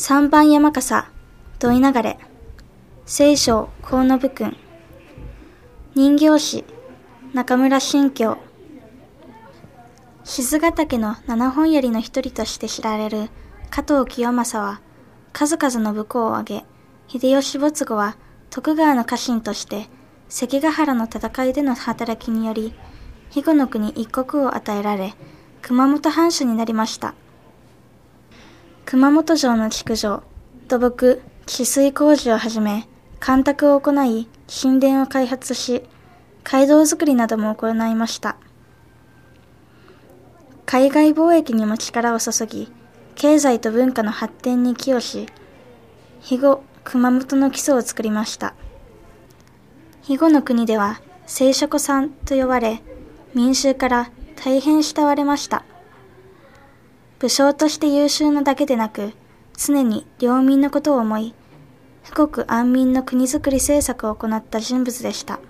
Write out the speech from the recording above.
三番山笠、土井流れ、聖書河野部君、人形師、中村新京、静ヶ岳の七本槍の一人として知られる加藤清正は、数々の武功を挙げ、秀吉没後は徳川の家臣として関ヶ原の戦いでの働きにより、肥後の国一国を与えられ、熊本藩主になりました。熊本城の築城、土木、治水工事をはじめ、干拓を行い、神殿を開発し、街道づくりなども行いました。海外貿易にも力を注ぎ、経済と文化の発展に寄与し、肥後、熊本の基礎を作りました。肥後の国では、聖書子さんと呼ばれ、民衆から大変慕われました。武将として優秀なだけでなく、常に領民のことを思い、富国安民の国づくり政策を行った人物でした。